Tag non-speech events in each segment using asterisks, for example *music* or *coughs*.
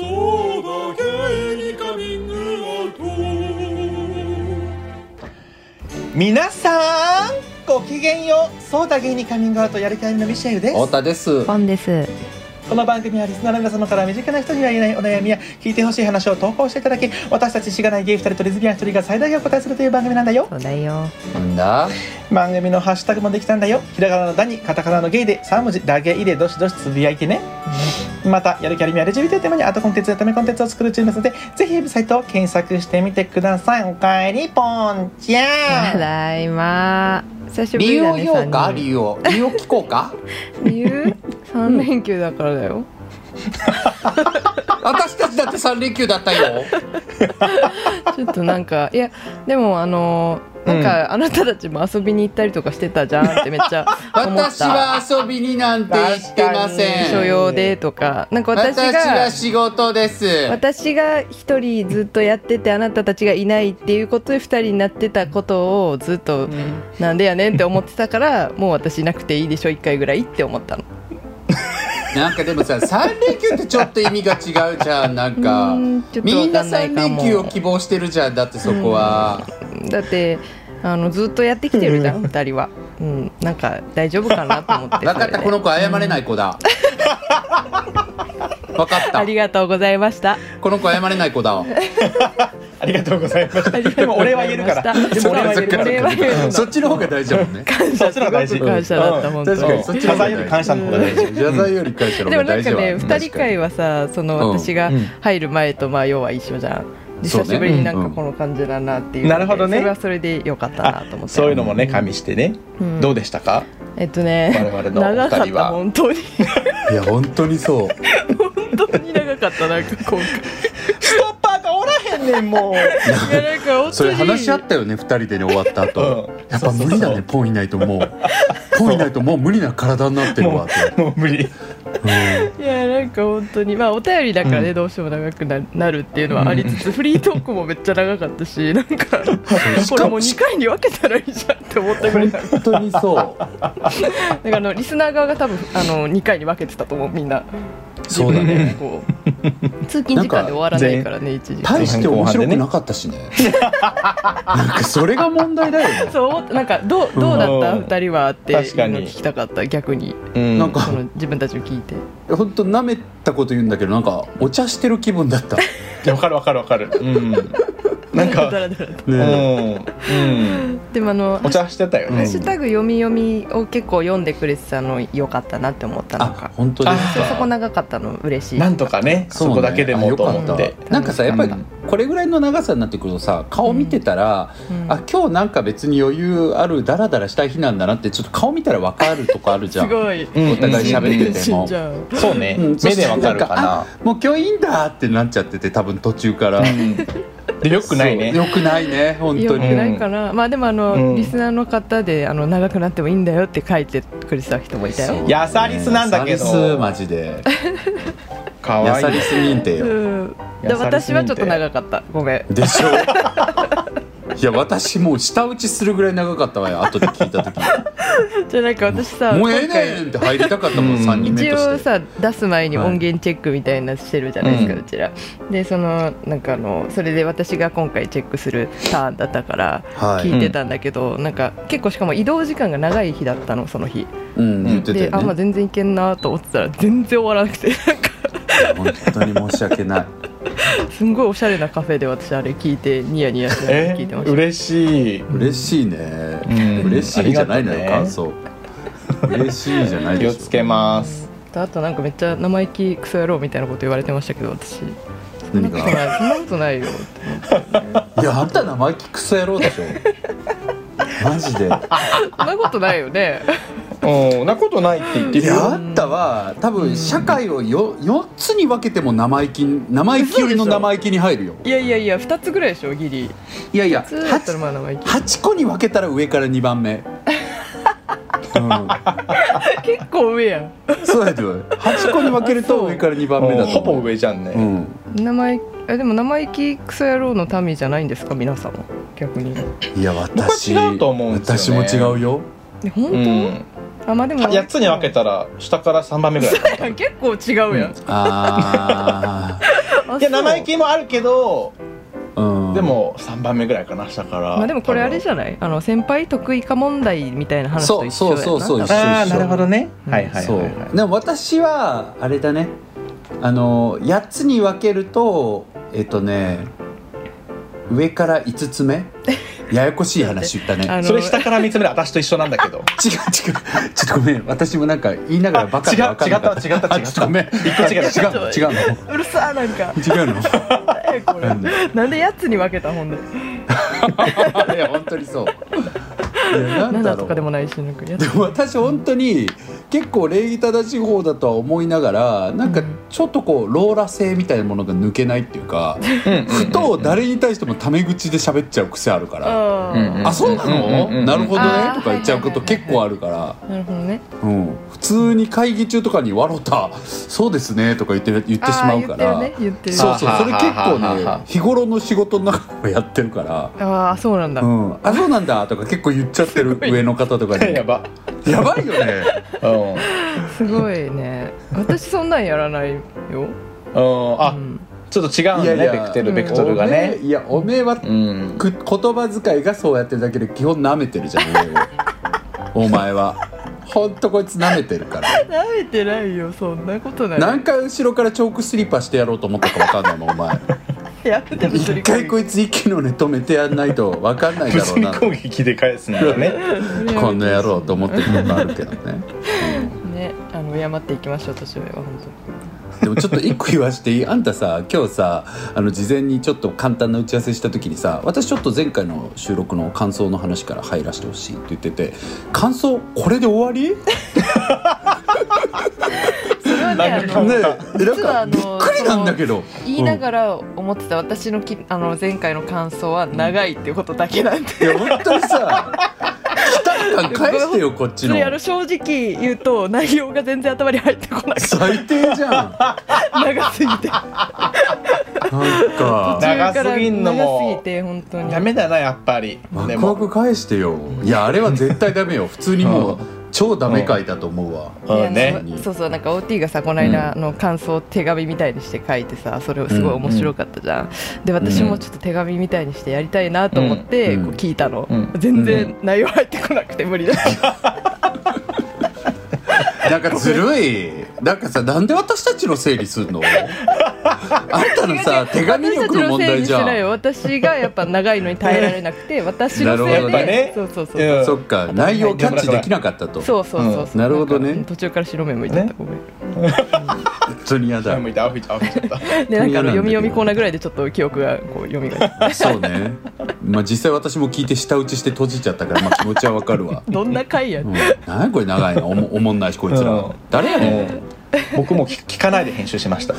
そうだゲイにカミングアウト皆さんごきげんようそうだ芸にカミングアウトやる気ありのミシェルです。太田です。ファンです。この番組はリスナーの皆様から身近な人には言えないお悩みや聞いてほしい話を投稿していただき私たちしがないゲイ2人とレズビアン1人が最大限お答えするという番組なんだよ。そうだよ。なんだ？番組のハッシュタグもできたんだよ。ひらがなの「だ」にカタカナの「ゲイ」で3文字「だゲイ」でどしどしつぶやいてねまたやる気ありみや LGBT をテーマにアートコンテンツやためコンテンツを作るチームですのでぜひウェブサイトを検索してみてくださいおかえりぽんちゃたんだいま。久しぶ理由？りだね。を言おうか理由？を理由？を聞こうか理由？三連休だからだよ。*laughs* 私たちだって3連休だったよ。*laughs* ちょっとなんかいやでもあのなんか、あなたたちも遊びに行ったりとかしてたじゃんってめっちゃ *laughs* 思っ私た。は遊びになんて行ってません。所用でとか。なんか私私がは仕事です。私が一人ずっとやっててあなたたちがいないっていうことで二人になってたことをずっとなんでやねんって思ってたからもう私いなくていいでしょ一回ぐらいって思ったの *laughs* *laughs* なんかでもさ3連休ってちょっと意味が違うじゃんなんか。みんなわかんない3かも。連休を希望してるじゃんだってそこは。だってあのずっとやってきてるじゃん二人は、うん、なんか大丈夫かなと思って *laughs* 分かったこの子謝れない子だ。分かった。ありがとうございました。この子謝れない子だ。わ *laughs* ありがとうございました。*laughs* でも俺は言えるから。でも俺は言える。から俺は言えるのそっちの方が大事だもんねそっちの方が大事感謝だった、うん。本当確かにそっちの方が謝罪より感謝の方が大事。謝罪より感謝のでもなん方が大事はかね二人会はさそのうん私がうん。入る前とまあ要は一緒じゃん。久しぶりになんかこの感じだなっていう。なるほどね。それはそれでよかったなと思って。そういうのもね加味してね、うん。どうでしたか？えっとね我々の長かった二人は本当に。いや本当にそう。*laughs* 本当に長かったなんか今回 *laughs* ストッパーがおらへんねんもう。いやなんかそれ話し合ったよね二人でね終わった後、うん。やっぱ無理だねポンいないともう。ポンいないともう無理な体になってるわって、もう無理。うん。いやなんか本当に。まあお便りだからね、うん。どうしても長くななるっていうのはありつつ、フリートークもめっちゃ長かったしなんかこれもう2回に分けたらいいじゃんって思ったぐらい。だか本当にそう。*laughs* らあのリスナー側が多分あの2回に分けてたと思うみんなそうだね。こう通勤時間で終わらないからね一時大して面白くなかったしね。*laughs* なんかそれが問題だよね。そう思ったなんかどうどうだった、うん。二人はって聞きたかった逆に。うん。なんかその自分たちを聞いて。本当舐めたこと言うんだけどなんかお茶してる気分だった。いやわかるわかるわかる。うん。なんかだらだらとうん。ねうん。でもあのお茶してたよハッねシュタグ読み読みを結構読んでくれてたの良かったなって思ったのあか本当ですそそこか長かったの嬉しい。なんとかねそうこだけでもと思っあよて。なんかさやっぱりうん。これぐらいの長さになってくるとさ顔見てたら、うん。あ今日なんか別に余裕あるダラダラしたい日なんだなってちょっと顔見たら分かるとこあるじゃん。*laughs* すごい。うんお互い喋ってても、じゃんそうね。うん目でわかるかな。あもう今日いいんだってなっちゃってて多分途中から、う *laughs* んでよくないね。よくないね本よく当に、ないかな、まあでもあの、うん。リスナーの方であの長くなってもいいんだよって書いてくれてた人もいたよ。そう。やさリスなんだけど。やさリスマジで *laughs* かわい。いやさリス認定うよんで私はちょっと長かった。ごめん。でしょ？*laughs* いや私もう舌打ちするぐらい長かったわよ後で聞いた時。じゃあなんか私さもうええねんって入りたかったもん、うん。3人目一として。応さ出す前にはい。音源チェックみたいなしてるじゃないですか、ううんちら。でそのなんかあのそれで私が今回チェックするターンだったからはい。聞いてたんだけど、なんか結構しかも移動時間が長い日だったのその日。うん言ってたで、よね。あまあ全然いけんなと思ってたら全然終わらなくてなんか本当に申し訳ない。すんごいおしゃれなカフェで私あれ聞いてニヤニヤしながらえ？聞いてました、嬉しい。嬉しいね、うん。嬉しいじゃないのよ、ね。感想。嬉しいじゃないでしょ。気をつけます。あとなんかめっちゃ生意気クソ野郎みたいなこと言われてましたけど私。そんな何ことがないそんなことないよ。っていやあんた生意気クソ野郎でしょ。マジで。*laughs* そんなことないよねうんなことないって言っているよ。やあんたは多分社会をよ4つに分けても生意気生意気よりの生意気に入るよ。いやいやいや2つぐらいでしょギリ。いやいや普通だったらまあ生意気。8, 個に分けたら上から2番目、うん、結構上やん。そうやで。8個に分けると上から2番目だとう。んほぼ上じゃんね、うん。生意あでも生意気クソ野郎の民じゃないんですか皆さんは逆に。いや私僕は違うと思うんですよね。私も違うよ。で本当、うんあまあでも。8つに分けたら下から3番目ぐらい。*laughs* 結構違うやん、あ *laughs* あいや生意気もあるけどうん。でも3番目ぐらいかな下から。まあでもこれあれじゃない？あの先輩得意か問題みたいな話と一緒やな。そうそうそうそう多分ああなるほどね。うん。はいはいはいそう。はいでも私はあれだね。あの8つに分けるとえっとね上から5つ目 *laughs* ややこしい話言ったね。それ下から見つめる私と一緒なんだけど。*laughs* 違う違う。ちょっとごめん。私もなんか言いながらバカで分かんなかった。違った違った違った。あちょっとごめん。一個違う違うの？違うの？うるさーなんか。違うの？えこれ。なんで？やつに分けたほんで？*laughs* いや本当にそう。いやなんだ7ろう。とかでもないしなんかやつ。でも私本当に結構礼儀正しい方だとは思いながらなんかちょっとこうローラ性みたいなものが抜けないっていうかふと誰に対してもタメ口で喋っちゃう癖あるからあうんうん「あそうなの？うんなるほどね？あ」ーとか言っちゃうこと結構あるから。あなるほどねうん。普通に会議中とかに「わろたそうですね」とか言って言ってしまうから。あー言ってるね。言ってる。そうそう。それ結構は。ははははね日頃の仕事の中でもやってるから。ああそうなんだ、うん、あそうなんだとか結構言っちゃってる上の方とかに。*laughs* やば *laughs* やばいよね。うん。すごいね。私そんなんやらないよ、うん。あうん。ちょっと違うんだねベクテルベクトルがね。えいやおめえはうん。く言葉遣いがそうやってるだけで基本舐めてるじゃん *laughs* お前は。ほんとこいつ舐めてるから。なめてないよそんなことない。何回後ろからチョークスリッパしてやろうと思ったか分かんないもんお前やめて物一理回こいつ息の根止めてやんないと分かんないだろ物理うな攻撃で返すんだよね。*laughs* こんな野郎と思ってることあるけどね。ねあの敬っていきましょう年上は本でもちょっと一個言わしていい？あんたさ今日さあの事前にちょっと簡単な打ち合わせした時にさ私ちょっと前回の収録の感想の話から入らせてほしいって言ってて感想これで終わり？当それはね実はかびっあのくりなんだけど。言いながら思ってた私のきあの前回の感想は長いっていうことだけなんで、いや本当にさ期待感返してよこっちの。正直言うと内容が全然頭に入ってこなくて最低じゃん。なん長すぎて。か。長すぎんのも長すぎて本当に。ダメだなやっぱり。ワクワク返してよ。いやあれは絶対ダメよ。普通にもう *laughs* 超ダメ回だと思うわ。うん。ね。そうそうなんか OT がさこの間の感想を手紙みたいにして書いてさそれをすごい面白かったじゃん、で私もちょっと手紙みたいにしてやりたいなと思ってうん。こう聞いたの、うん。全然内容入ってこなくて無理だ *laughs* なんかずるい。なんかさなんで私たちの整理すんの？あんたのさ手紙力の問題じゃん。ないよ。私がやっぱ長いのに耐えられなくて *laughs* 私のせいなるほどで、ね。そうそうそっか。内容キャッチできなかったと。そうそうそうそう、なるほどね。途中から白目向いちゃった、ね。ごめん。本当に嫌だ。向いたあ吹いたあ吹いちゃった。でなんかあの読み読みコーナーぐらいでちょっと記憶がこう蘇るそうね。まあ実際私も聞いて舌打ちして閉じちゃったから、まあ、気持ちはわかるわ、*laughs* どんな回やうん、何やこれ長いの？おもおもんないしこいつら、うん。誰やねん僕も聞聞かないで編集しました。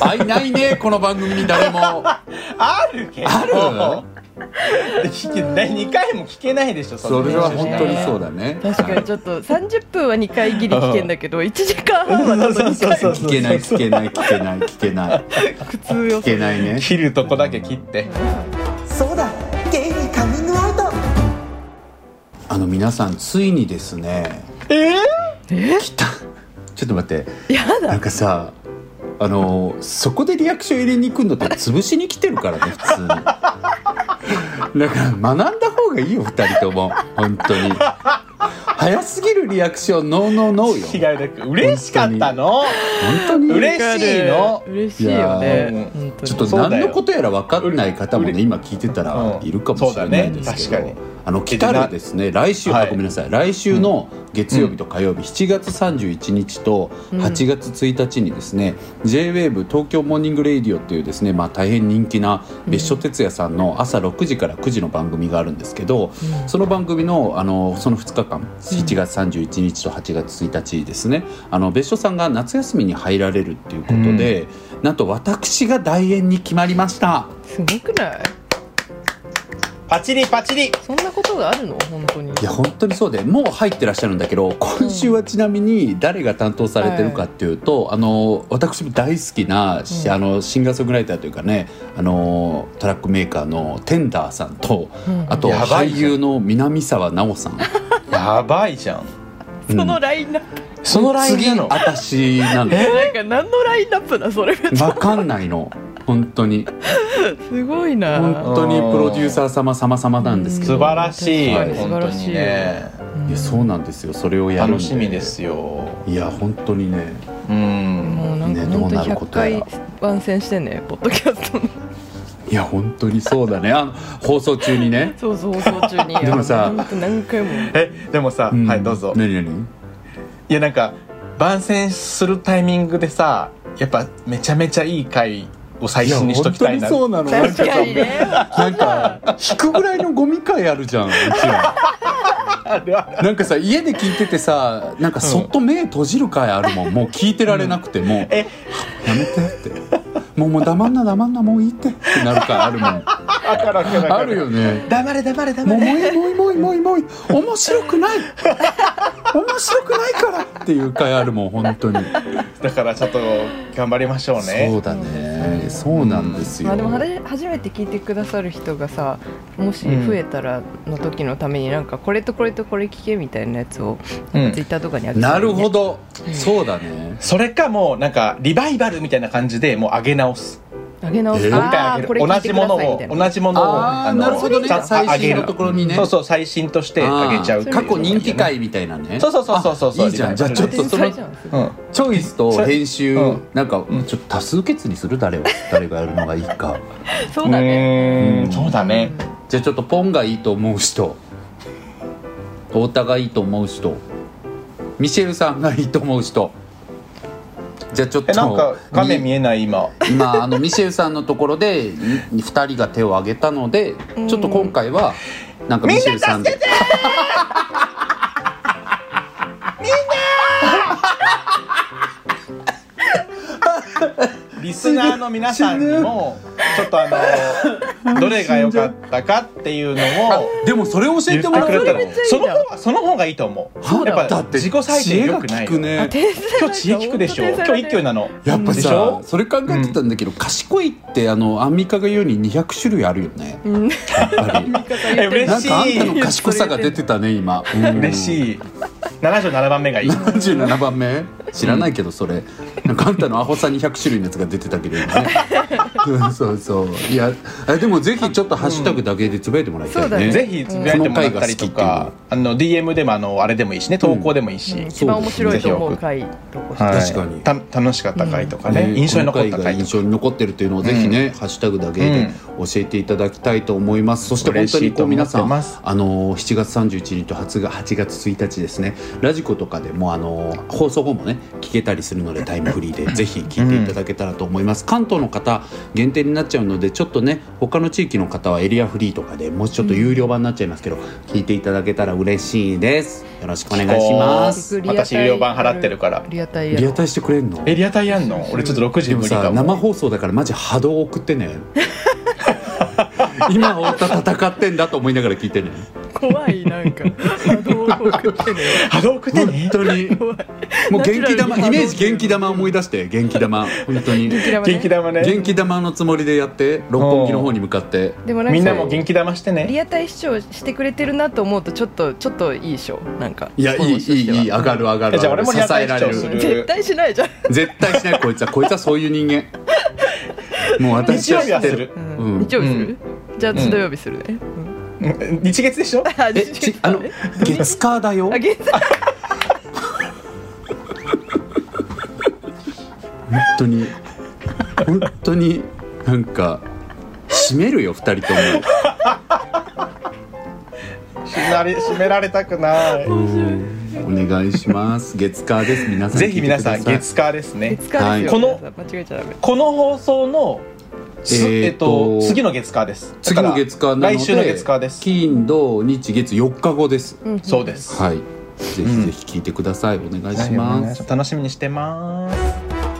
あいないねこの番組に誰も。あるけど。ある聞け2回も聞けないでしょそれは本当にうそうだね。確かにちょっと30分は2回ギリ聞けんだけど1時間半は多分2回。聞けない聞けない聞けない聞けない。苦痛よ聞けないね。切るとこだけ切って。そうだゲイにカミングアウト。あの皆さんついにですねえ来た。ちょっと待って。やだ。なんかさあのそこでリアクション入れに行くのって潰しに来てるからね普通に。だから学んだ方がいいよ2人とも。本当に。早すぎるリアクション。ノーノーノーよ。被害なく。嬉しかったの。本当に。嬉しいの。嬉しいよいねちょっと何のことやら分かんない方もねうれ今聞いてたらうん。いるかもしれないですけど、そうだね。確かにあの来ですね来週、はい。あごめんなさい。来週の月曜日と火曜日、7月31日と8月1日にですね、JWAVE 東京モーニングレイディオっていうですね、まあ、大変人気な別所哲也さんの朝6時から9時の番組があるんですけど、その番組のあのその2日間7月31日と8月1日ですねあの別所さんが夏休みに入られるっていうことで、なんと私が代演に決まりました。すごくない？パチリパチリ。そんなことがあるの？本当に。いや本当にそうで。もう入ってらっしゃるんだけど今週はちなみに誰が担当されてるかっていうと、あの私も大好きな、しあのシンガーソングライターというかねあのトラックメーカーのテンダーさんと、うん。あと俳優の南沢奈央さん。*laughs* やばいじゃん。そのラインナップ、そのライン次なの。私なのなんか何のラインナップだそれわかんないの本当に。すごいな。本当にプロデューサー様様々なんですけど。素晴らしい、はい。本当にね。いやそうなんですよ。それをやるん楽しみですよ。いや本当にね。うん。もうなんかね本当どうなるこ100とやら。回番宣してんねポッドキャストの。いや本当にそうだね。あの放送中にね。そうそう放送中に。*laughs* でもさ何回も。えでもさ、ん。はいどうぞ。何何？いやなんか番宣するタイミングでさやっぱめちゃめちゃいい回を最新にしときたいな。そうなの。確かにね。なんか引くぐらいのゴミ会あるじゃんうちらなんかさ家で聞いててさなんかそっと目閉じる回あるもん、もう聞いてられなくてもう、え。やめてって。もうもう黙んな黙んなもういいってってなる回あるもん。あかるよね。黙れ黙れ黙もうもれういいもういいもういいもういいもういい。面白くない。面白くないからっていう回あるもん本当に。だからちょっと頑張りましょうね。そうだねそうなんですよ、まあでもはじ初めて聞いてくださる人がさもし増えたらの時のためになんかこれとこれとこれ聞けみたいなやつをうんツイッターとかにあげたらなるほど、そうだね。それかもうなんかリバイバルみたいな感じでもう上げ直す上げ直す、えー？同じものを同じものをあーなるほどね。最新の上げるところにね。そうそう最新として上げちゃう過去人気回みたいなね。そうそうそうそうそう。そうあいいじゃん。じゃあちょっとそのチョイスと編集、うん。なんかちょっと多数決にする？誰を誰がやるのがいいか。そうだね。そうだね。じゃあちょっとポンがいいと思う人。太田がいいと思う人。ミシェルさんがいいと思う人じゃあちょっとえなんか画面見ええない今。今あのミシェルさんのところで2人が手を挙げたのでちょっと今回はなんかミシェルさんでリスナーの皆さんにもちょっとあの *laughs* どれが良かったかっていうのをでもそれ教えててもらう。くれたらその方がその方がいいと思う。はやっぱだって自己採点良くないね。今日知恵聞くでしょ今日一挙なの。やっぱさそれ考えてたんだけど、賢いってあのアンミカが言うに200種類あるよね。うん。やっぱり。なんかあんたの賢さが出てたね今、うん。嬉しい。77番目がいい。77番目？知らないけどそれ、なんかあんたのアホさ200種類のやつが出てたけど今ね。そ *laughs* うそうそう。いやあでもぜひちょっとハッシュタグだけでつぶやいてもらいたいね。そうだね。ぜひつぶやいてもらったりとかあの DM でもあのあれでもいいしね投稿でもいいし、うん。一番面白いと思う回とこはい確かに。た楽しかった回とかね、印象に残った回印象に残ってるというのをぜひね、ハッシュタグだけで教えていただきたいと思います、そして本当にこう皆さんあの7月31日と8月8月1日ですね。ラジコとかでもあの放送後もね聞けたりするのでタイムフリーで *laughs* ぜひ聞いていただけたらと思います、関東の方限定になっちゃうのでちょっとね他の地域の方はエリアフリーとかでもうちょっと有料版になっちゃいますけど、聞いていただけたら嬉しいです。よろしくお願いします。私有料版払ってるから。リアタイやリアタイしてくれんの？えリアタイやんの？俺ちょっと6時無理かも。さ生放送だからマジ波動送ってね *laughs* 今太田戦ってんだと思いながら聞いてね怖いなんか。波動を送ってね。波動送って本ね当に。もう元気玉イメージ元気玉思い出して元気玉。本当に。元気玉ね。元気玉ね。元気玉のつもりでやって六本木の方に向かって。でもなんかみんなも元気玉してね。リアタイ視聴してくれてるなと思うとちょっとちょっといいでしょ。なんかいやいいいいいい上がる上がる。えじゃあ俺も支えられる。る絶対しないじゃん、絶対しないこいつはこいつはそういう人間。*laughs* もう私は知ってる。日曜日する、じゃあ土曜日するね、うんうん日月でしょ？あえちあの月火だよ。あ月本当に本当になんか閉めるよ二人とも。締められ締められたくない。お願いします。月火です。皆さんぜひ皆さん月火ですね。月火ですよ、はい。この間違えちゃダメ。この放送のすえっと次の月火です。次の月火なので来週の月火です。金土日月4日後です。うん。そうです。はい。ぜひぜひ聞いてください、お願いします。楽しみにしてま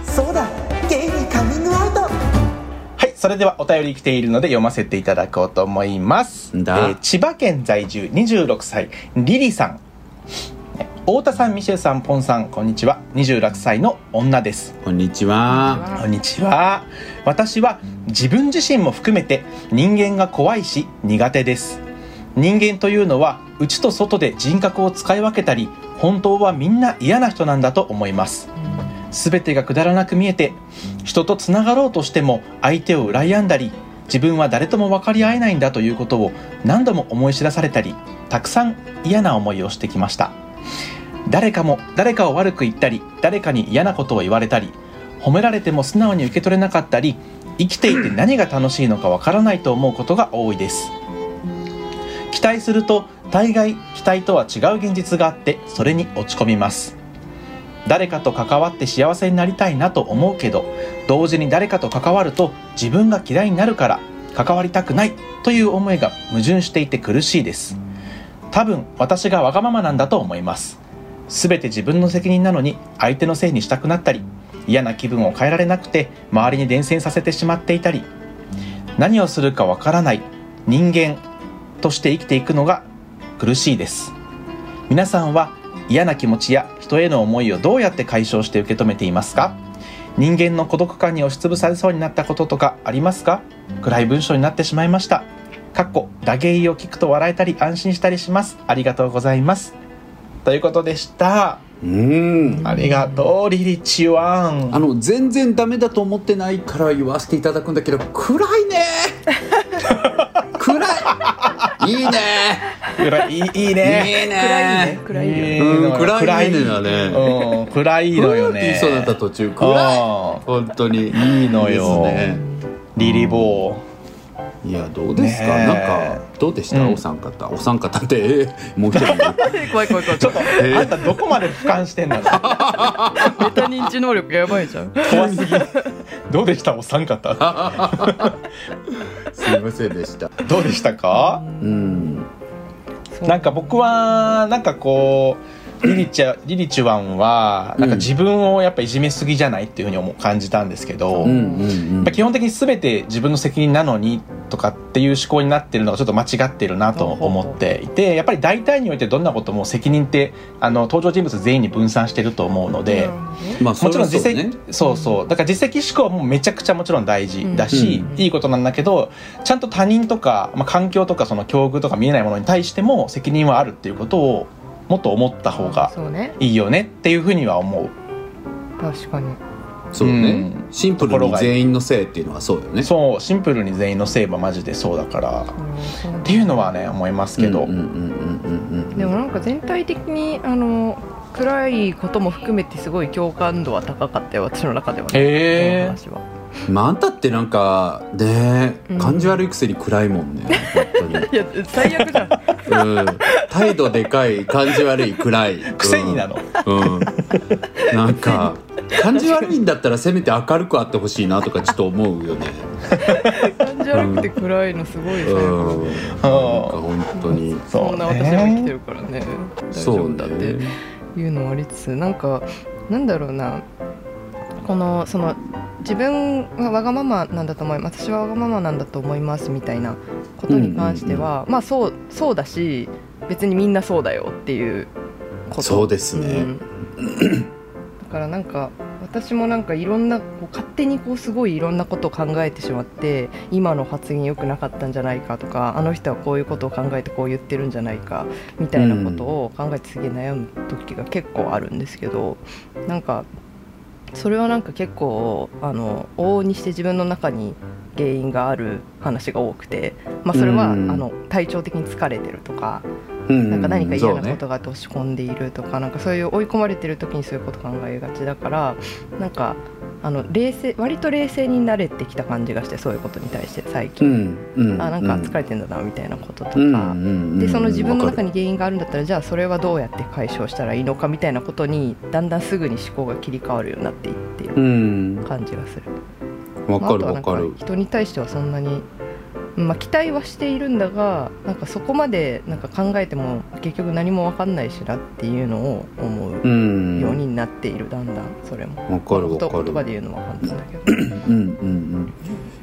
す。そうだ。ゲイにカミングアウト。はいそれではお便り来ているので読ませていただこうと思います、んだ？えー千葉県在住26歳リリさん太田さんミシェルさんポンさんこんにちは。26歳の女です。こんにちは。こんにちは。私は自分自身も含めて人間が怖いし苦手です。人間というのは内と外で人格を使い分けたり本当はみんな嫌な人なんだと思います。全てがくだらなく見えて人とつながろうとしても相手を羨んだり自分は誰とも分かり合えないんだということを何度も思い知らされたりたくさん嫌な思いをしてきました誰かも誰かを悪く言ったり誰かに嫌なことを言われたり褒められても素直に受け取れなかったり生きていて何が楽しいのかわからないと思うことが多いです。期待すると大概期待とは違う現実があってそれに落ち込みます。誰かと関わって幸せになりたいなと思うけど同時に誰かと関わると自分が嫌いになるから関わりたくないという思いが矛盾していて苦しいです。多分私がわがままなんだと思います。全て自分の責任なのに相手のせいにしたくなったり嫌な気分を変えられなくて周りに伝染させてしまっていたり何をするかわからない人間として生きていくのが苦しいです。皆さんは嫌な気持ちや人への思いをどうやって解消して受け止めていますか？人間の孤独感に押しつぶされそうになったこととかありますか？暗い文章になってしまいました。かっこ打芸を聞くと笑えたり安心したりします。ありがとうございます。ということでした。うん。ありがとうリリチワン。あの全然ダメだと思ってないから言わせていただくんだけど暗いね。*laughs* 暗い。いいね。暗いいいいいね。いいね。暗いね暗いね。だね。うん暗いのよね。いそうだった途中。暗い。あ本当に。いいのよ。ね。リリボーいやどうですか、ねえ。なんかどうでした、うんお三方。お三方って、えーもう一人 *laughs* 怖い怖い怖い。ちょっと、え？ーあんたどこまで俯瞰してんの？*laughs* メタ認知能力やばいじゃん。怖すぎどうでした？お三方。*laughs* すいませんでした。どうでしたか？うん。なんか僕はなんかこうリリチャリリチュワンはなんか自分をやっぱいじめすぎじゃないっていうふうに思う感じたんですけど、うんうやん。っぱ基本的に全て自分の責任なのにとかっていう思考になってるのがちょっと間違ってるなと思っていてやっぱり大体においてどんなことも責任ってあの登場人物全員に分散してると思うので。まあもちろん実それは績そう,、そう。だから実績思考もめちゃくちゃもちろん大事だし、うん。いいことなんだけどちゃんと他人とか、まあ、環境とかその境遇とか見えないものに対しても責任はあるっていうことをもっと思った方がいいよねっていうふうには思う。確かに。そうね、うん。シンプルに全員のせいっていうのはそうよね。そう。シンプルに全員のせいはマジでそうだから。っうん。そうていうのはね思いますけど、でもなんか全体的にあの暗いことも含めてすごい共感度は高かったよ私の中ではね。へー。話はまああんたってなんかねうん。感じ悪いくせに暗いもんね本当に。*laughs* いや最悪じゃん。うん、態度でかい感じ悪い暗い。*laughs* 癖になの？うん、うん。なんか感じ悪いんだったらせめて明るくあってほしいなとかちょっと思うよね。感じ悪くて暗いのすごい最悪うん。なんか本当に。そんな私も生きてるからね。大丈そう夫だってね。いうのもありつつなんかなんだろうなこのその自分はわがままなんだと思います。私はわがままなんだと思いますみたいなことに関しては、まあそうそうだし別にみんなそうだよっていうこと。そうですね。うん。だからなんか私もなんかいろんなこう勝手にこうすごいいろんなことを考えてしまって今の発言良くなかったんじゃないかとかあの人はこういうことを考えてこう言ってるんじゃないかみたいなことを考えてすげえ悩む時が結構あるんですけどなんかそれはなんか結構あの往々にして自分の中に原因がある話が多くて、まあ、それは、うん。あの体調的に疲れてるとかうん。なんか何か嫌なことがあって落ち込んでいるとか、なんかそういう追い込まれてる時にそういうこと考えがちだからなんかあの冷静割と冷静になれてきた感じがしてそういうことに対して最う近、んうんあなんか疲れてんだなみたいなこととか、うんでその自分の中に原因があるんだったらじゃあそれはどうやって解消したらいいのかみたいなことにだんだんすぐに思考が切り替わるようになっていっているうん。感じがする。わかるわかる。人に対してはそんなに、まあ、期待はしているんだがなんかそこまでなんか考えても結局何も分かんないしなっていうのを思ううんようになっている、だんだんそれも。わかるわ言かる葉で言うのは簡単だけど。うんうんうん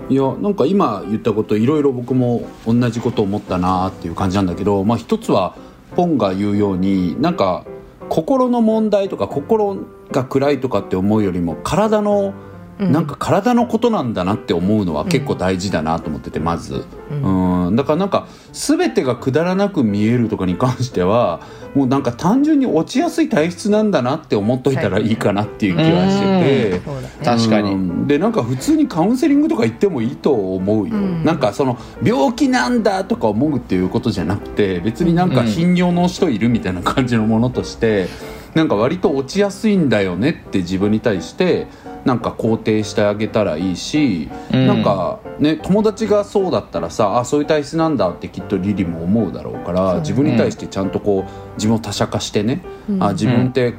いやなんか今言ったこといろいろ僕も同じこと思ったなっていう感じなんだけど、まあ、一つはポンが言うようになんか心の問題とか心が暗いとかって思うよりも体のうんなんか体のことなんだなって思うのは結構大事だなと思っててまず、うん、だからなんか全てがくだらなく見えるとかに関してはもうなんか単純に落ちやすい体質なんだなって思っといたらいいかなっていう気はしてて。確かに。うん。でなんか普通にカウンセリングとか行ってもいいと思うよ、うん。なんかその病気なんだとか思うっていうことじゃなくて別になんか頻尿の人いるみたいな感じのものとしてなんか割と落ちやすいんだよねって自分に対してなんか肯定してあげたらいいし、うん。なんかね友達がそうだったらさあそういう体質なんだってきっとリリも思うだろうから、そう自分に対してちゃんとこう自分を他者化してね、うん。あ自分って、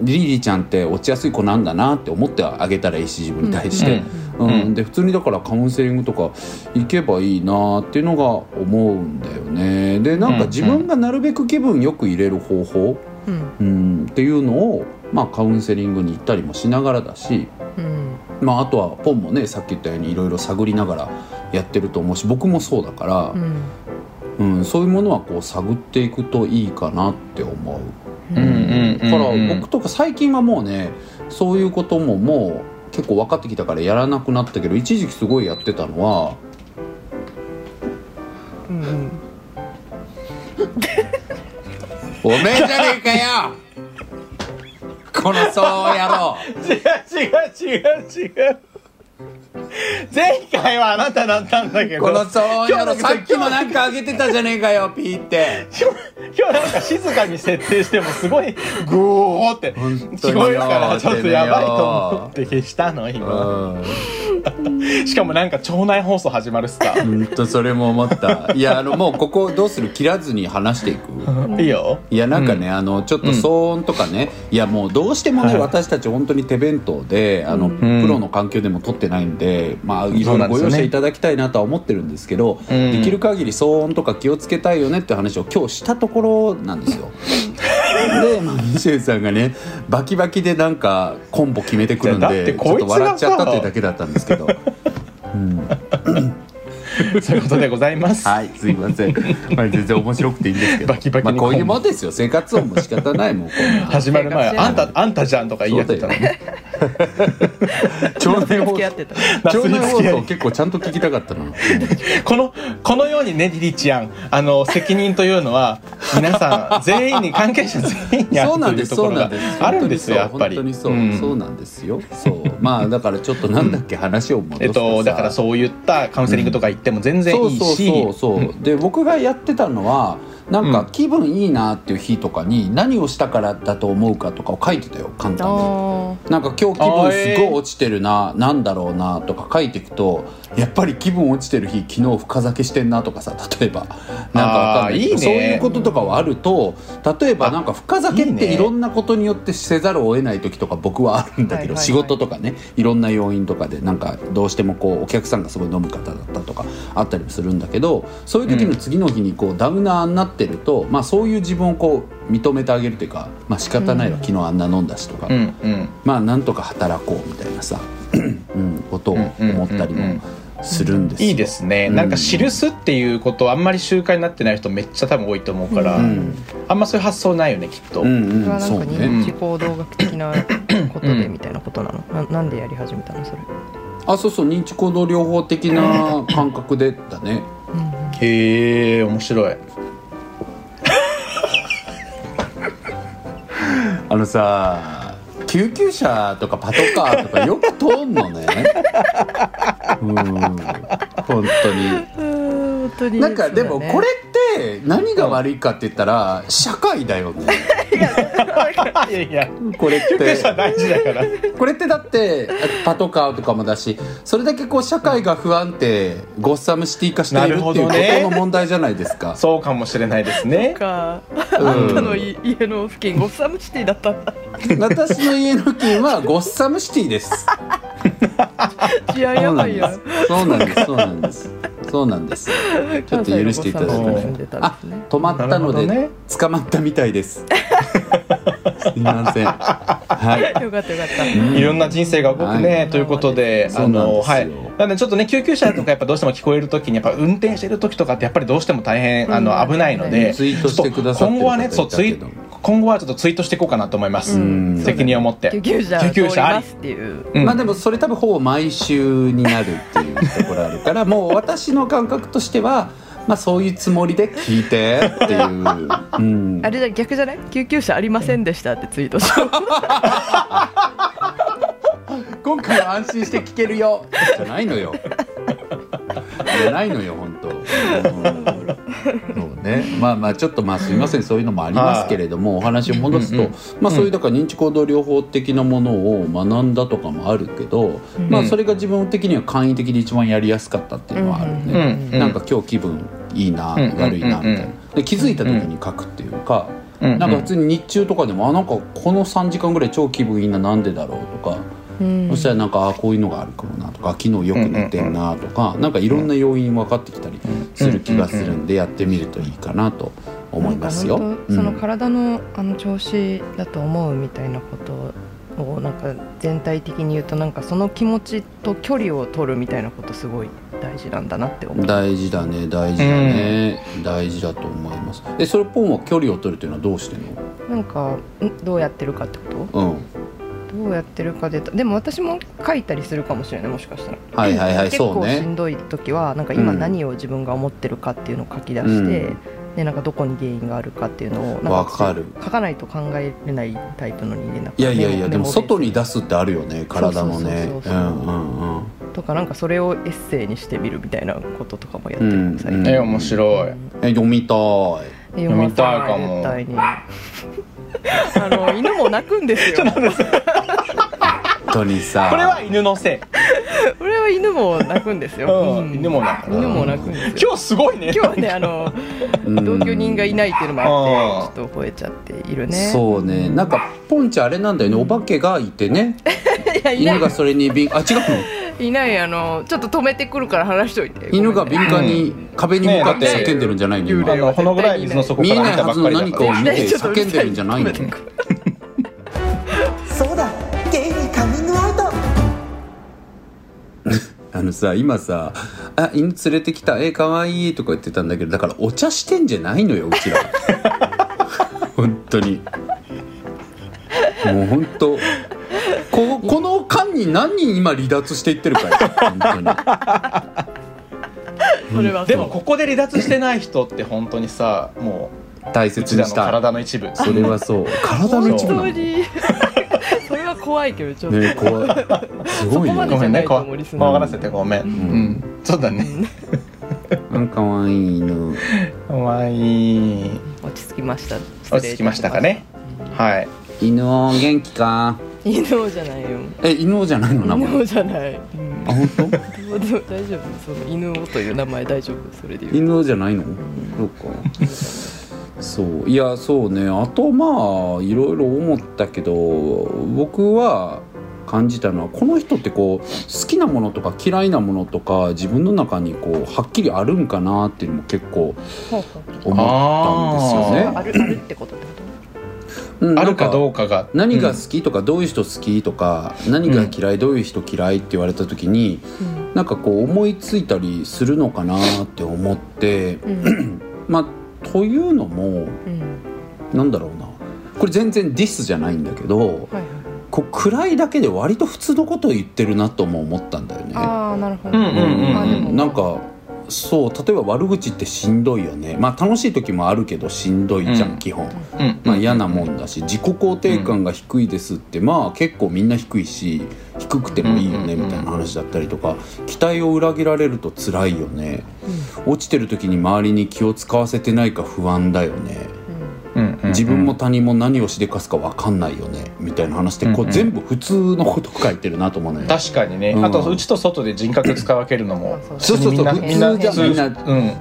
リリーちゃんって落ちやすい子なんだなって思ってあげたらいいし自分に対して、ううん。ん。で普通にだからカウンセリングとか行けばいいなっていうのが思うんだよね。でなんか自分がなるべく気分よく入れる方法、うん。うん、っていうのを、まあ、カウンセリングに行ったりもしながらだし、うん。まあ、あとはポンもねさっき言ったようにいろいろ探りながらやってると思うし僕もそうだからう、ん。うんそういうものはこう探っていくといいかなって思う。うんうん。だから僕とか最近はもうねそういうことももう結構分かってきたからやらなくなったけど一時期すごいやってたのはうんうん「おめえじゃねえかよこのそうやろう。違う違う違う違う。*laughs* 前回はあなただったんだけど。このそう野郎今日なんかさっきもなんかあげてたじゃねえかよピーって。*laughs* 今日なんか静かに設定してもすごいグーって聞こえるからちょっとやばいと思って消したの今。うん。しかもなんか町内放送始まるっすか。ほんとそれも思った。いやあのもうここどうする切らずに話していく。いいよ。いやなんかね、あのちょっと騒音とかね、いやもうどうしてもね、はい。私たち本当に手弁当であの、ん。プロの環境でも撮ってないんでまあいろいろご容赦いただきたいなとは思ってるんですけど、うんできる限り騒音とか気をつけたいよねって話を今日したところなんですよ。で、まあ、ミシェルさんがねバキバキでなんかコンボ決めてくるんでちょっと笑っちゃったっていうだけだったんですけど。うん *laughs* そういうことでございますはい、すいません。まあ、全然面白くていいんですけど。バキバキにまあ、こういうもんですよ。生活音も仕方ないもん。*laughs* 始まる前あんたあんたじゃんとか言い合ってたのに町内放送付き合ってた町内放付き合い送結構ちゃんと聞きたかったな。*laughs* このこのようにねリリちゃんあの責任というのは皆さん全員に関係者全員にんです。いうところがそうなんです。あるんですよやっぱり本当にそう。うんそうなんですよ。そう。まあだからちょっとなんだっけ話を戻すとえっとだからう。そういったカウンセリングとか行っても全然いいし。そうそうそうそう、で僕がやってたのはなんか気分いいなっていう日とかに何をしたからだと思うかとかを書いてたよ簡単に。あなんか今日気分すごい落ちてるな、なんだろうなとか書いていくとやっぱり気分落ちてる日昨日深酒してんなとかさ例えば。なんかわかんないいいね。そういうこととかはあると例えばなんか深酒っていろんなことによってせざるを得ない時とか僕はあるんだけど、仕事とかねいろんな要因とかでなんかどうしてもこうお客さんがすごい飲む方だったとかあったりもするんだけどそういう時の次の日にこうダウナーになってると、まあ、そういう自分をこう認めてあげるというか、まあ仕方ないわ、昨日あんな飲んだしとか。うんうん。まあなんとか働こうみたいなさ、うん、ことを思ったりもするんですよ。いいですね、うん。なんか記すっていうことあんまり習慣になってない人めっちゃ多分多いと思うから、うん。あんまそういう発想ないよねきっと、うんうん。それはなんかそうね。認知行動学的なことでみたいなことなの、な *coughs* なんでやり始めたのそれ、あそうそう。認知行動療法的な感覚でだね。へえ面白いあのさ救急車とかパトカーとかよく通んのね。*laughs* うん本当に。本当になんかでもこれって何が悪いかって言ったら社会だよねいやいや。これって。車大事だから。これってだってパトカーとかもだしそれだけこう社会が不安定ゴッサムシティ化しているっていうことの問題じゃないですか。そうかもしれないですね。か、うんあんたのい家の付近ゴッサムシティだったんだ。私の家の付近はゴッサムシティです。*laughs* いややばいやそうなんです。そうなんです。そうなんです。ちょっと許していただいて関西のゴッサムシティに住んでたんあ止まったので、捕まったみたいです。*laughs* すいません。はい。よかったよかった。いろんな人生が動くね、はい。ということで、そうなんですよ。はい。なのでちょっとね、救急車とかやっぱどうしても聞こえるときに、やっぱ運転してるときとかってやっぱりどうしても大変、あの、うん。危ないので、ツイートしてくださ今後はね、そう、ツイ今後はちょっとツイートしていこうかなと思います。ん。責任を持って。救急車救急車ありっていう。うん。まあでもそれ多分ほぼ毎週になるっていうところあるからもう私の感覚としてはまあそういうつもりで聞いてっていう、うん。あ、れじゃ逆じゃない？救急車ありませんでしたってツイートしよう。*laughs* 今回は安心して聞けるよ。じゃないのよ。じゃないのよ本当、うんそうね。まあまあちょっとまあすいません。そういうのもありますけれども、お話を戻すと、まあそういうだから認知行動療法的なものを学んだとかもあるけど、まあそれが自分的には簡易的に一番やりやすかったっていうのはあるね、うんなんか今日気分いいな、うん悪いなみたいな、うんで気づいた時に書くっていうか、うんなんか普通に日中とかでもあなんかこの3時間ぐらい超気分いいななんでだろうとか、うん。そしたらなんかあこういうのがあるかもなとか昨日よく寝てんなとか、なんかいろんな要因分かってきたりする気がするんでやってみるといいかなと思いますよ。そのうん。体のあの調子だと思うみたいなことをなんか全体的に言うとなんかその気持ちと距離を取るみたいなことすごい大事なんだなって思う。大事だね大事だね、大事だと思います。えそれポンは距離を取るっていうのはどうしてんなんかん？どうやってるかってこと？のうんどうやってるかででも私も書いたりするかもしれないもしかしたら。はいはいはい結構しそうね。んどい時はなんか今うん何を自分が思ってるかっていうのを書き出して、うん。でなんかどこに原因があるかっていうのをなんわかる。書かないと考えれないタイプの人間だからいやいやいやでも外に出すってあるよね体のね。そうそうそうそう。うんうんうん。とかなんかそれをエッセイにしてみるみたいなこととかもやってうん。る最近、え面白い。え読みたい。読みたい。かも。絶対に。あの犬も泣くんですよ。*laughs* 本当にさ。これは犬のせい。これは犬も泣くんですよ、うん。犬も泣く。犬も泣くんですよ。今日すごいね。今日はねあのうん。同居人がいないっていうのもあってうちょっと吠えちゃっているね。そうね。なんかポンチあれなんだよね。お化けがいてね。*laughs* いやいない。犬がそれに敏あ違うの？いないあのちょっと止めてくるから話しといて。犬が敏感に壁に向かって叫んでるんじゃないの？今。あのぐらい水の底見からえないはずの。何かを見て叫んでるんじゃないの？*laughs* あのさ今さ「あ犬連れてきたえかわいい」とか言ってたんだけどだからお茶してんじゃないのようちら。*laughs* 本当に。もう本当ここの間に何人今離脱していってるかよ本当に。*laughs* それはそう。でもここで離脱してない人って本当にさ、も大ううちらの切にした体の一部。それはそう。体の本一部なの怖いけどちょっと、ね怖い。すごいねごめんね、怖がらせてごめん。うん。そうだね。うんかわいい犬かわい。い。落ち着きました。落ち着きましたかね？はい。犬を元気か？犬王じゃないよ。え犬王じゃないの？名犬じゃない、うんあ本当？大丈夫？その犬王という名前大丈夫？それで犬王じゃないの？そうかそう。いやそうね。あとまあいろいろ思ったけど僕は感じたのはこの人ってこう好きなものとか嫌いなものとか自分の中にこうはっきりあるんかなっていうのも結構思ったんですよね。あるあるってことってこうんあるかどううかが。何が好きとかどういう人好きとか何が嫌いどういう人嫌いって言われた時にと、なんかこう思いついたりするのかなって思ってうんうん。まあというのもうん。なんだろうな。これ全然ディスじゃないんだけどはいはい。こう暗いだけで割と普通のことを言ってるなとも思ったんだよね。ああなるほど、うんうんうん。あでも。なんかそう例えば悪口ってしんどいよね。まあ楽しい時もあるけどしんどいじゃん、うん。基本。うん。まあ嫌なもんだし自己肯定感が低いですって、まあ結構みんな低いし低くてもいいよねうん。みたいな話だったりとか期待を裏切られると辛いよね。落ちてる時に周りに気を使わせてないか不安だよね。うんうん自分も他人も何をしでかすか分かんないよね。みたいな話ってこう全部普通のこと書いてるなと思うのよ。確かにね、うん。あと内と外で人格使い分けるのもうんそうそう。そうみんな普通みんなじゃん。みんなうん。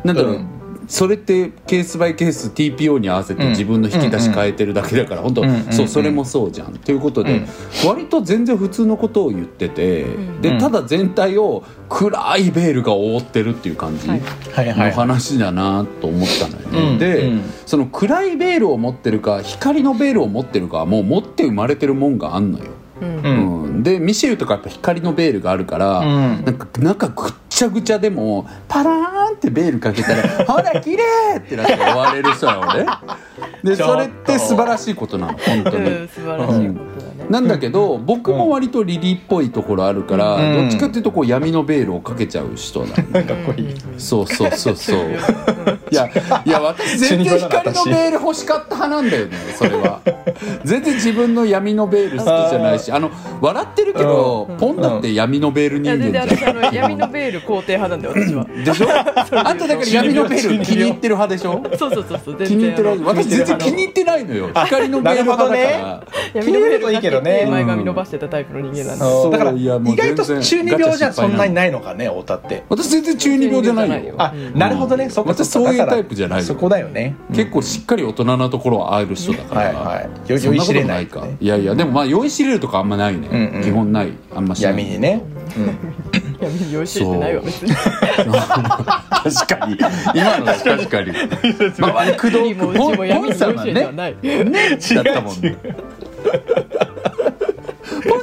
なんだろう、んそれってケースバイケース TPO に合わせてうん。自分の引き出し変えてるだけだから、本当、うん。うんそうそれもそうじゃん。ということで、うん。割と全然普通のことを言ってて、ん。でうん。ただ全体を暗いベールが覆ってるっていう感じ。はい。の話だなと思ったのよね、うん。で、うん。その暗いベールを持ってるか光のベールを持ってるかはもう持って生まれてるもんがあんのよ、うんでミシェルとかやっぱ光のベールがあるから、うん。なんか中ぐっちゃぐちゃでもパラーンってベールかけたら「ほら綺麗ってなって終われる人なのねでそれって素晴らしいことなの本当に。うん素晴らしいことだね、なんだけど僕も割とリリーっぽいところあるから、うん。どっちかっていうとこう闇のベールをかけちゃう人なの。ねかっこいいそうそうそう。*laughs* そういやいや私 *laughs* 全然光のベール欲しかった派なんだよねそれは。全然自分の闇のベール好きじゃないしあの笑ってるけど、うん。ポンだって闇のベール人間じゃん。全然私あの闇のベール肯定派なんで私は。でしょ？*laughs* あんただから闇のベール気に入ってる派でしょ？そうそうそうそう気に入ってる私全然気に入ってないのよ。光のベール派だから、気に入るといいけどね。前髪伸ばしてたタイプの人間なんで。そう。だから意外と中二病じゃそんなにガないのかね太田って。私全然中二病じゃないよ。あうん。なるほどね。そこ私そういうタイプじゃないよ。そこだよね。結構しっかり大人なところはある人だから、酔いしれなないいか、ね。いやいやでもまあ酔いしれるとかあんまないね、基本ない。あんましない。闇にね。*laughs* 闇に用意してないわ。別に *laughs* *laughs* 確かに。今のは確かに。周り工藤もううち用意してさんはねはない。ね。だったもんね *laughs*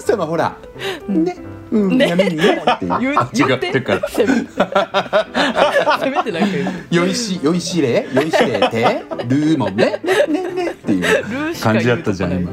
さんはほらねうん、ね。闇にねっていう。言うあ違って。から。せめせめてなんか言う酔いし酔いしれ酔いしれてルーもんね。ねねねっていう。感じだったじゃん今。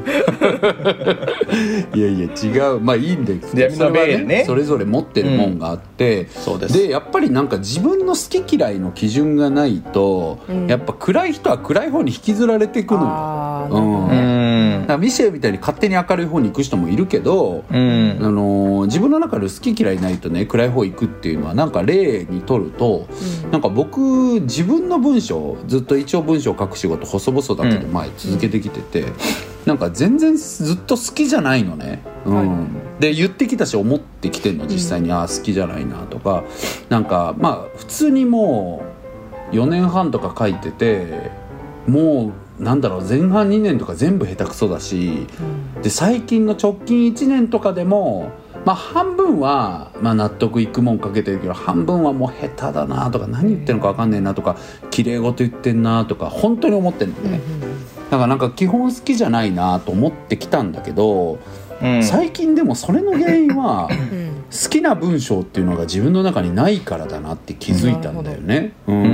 いやいや違う。まあいいんです闇のベールね。それはそれぞれ持ってるもんがあって、そうです。でやっぱりなんか自分の好き嫌いの基準がないと、うん。やっぱ暗い人は暗い方に引きずられていくのよ。うんうん。ミシェルみたいに勝手に明るい方に行く人もいるけど、うん。あのー自分の中で好き嫌いないとね暗い方行くっていうのはなんか例にとると、うん。なんか僕自分の文章ずっと一応文章を書く仕事細々だけど前続けてきてて、なんか全然ずっと好きじゃないのね、うん。はい。で言ってきたし思ってきてんの実際に、ああ好きじゃないなとか。なんかまあ普通にもう4年半とか書いててもうなんだろう前半2年とか全部下手くそだしで最近の直近1年とかでもまあ半分は、まあ、納得いくもんかけてるけど半分はもう下手だなとか何言ってるのか分かんねえなとか綺麗事言ってんなとか本当に思ってるのね、だからなんか基本好きじゃないなと思ってきたんだけど、うん。最近でもそれの原因はうん。好きな文章っていうのが自分の中にないからだなって気づいたんだよね、ううんん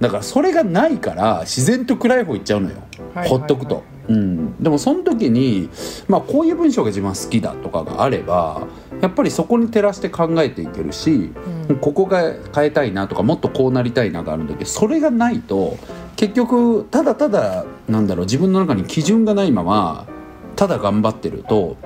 だからそれがないから自然と暗い方行っちゃうのよ、はいほっとくと、うん、でもその時に、まあ、こういう文章が自分は好きだとかがあればやっぱりそこに照らして考えていけるし、うん。ここが変えたいなとかもっとこうなりたいながあるんだけどそれがないと結局ただただなんだろう自分の中に基準がないままただ頑張ってると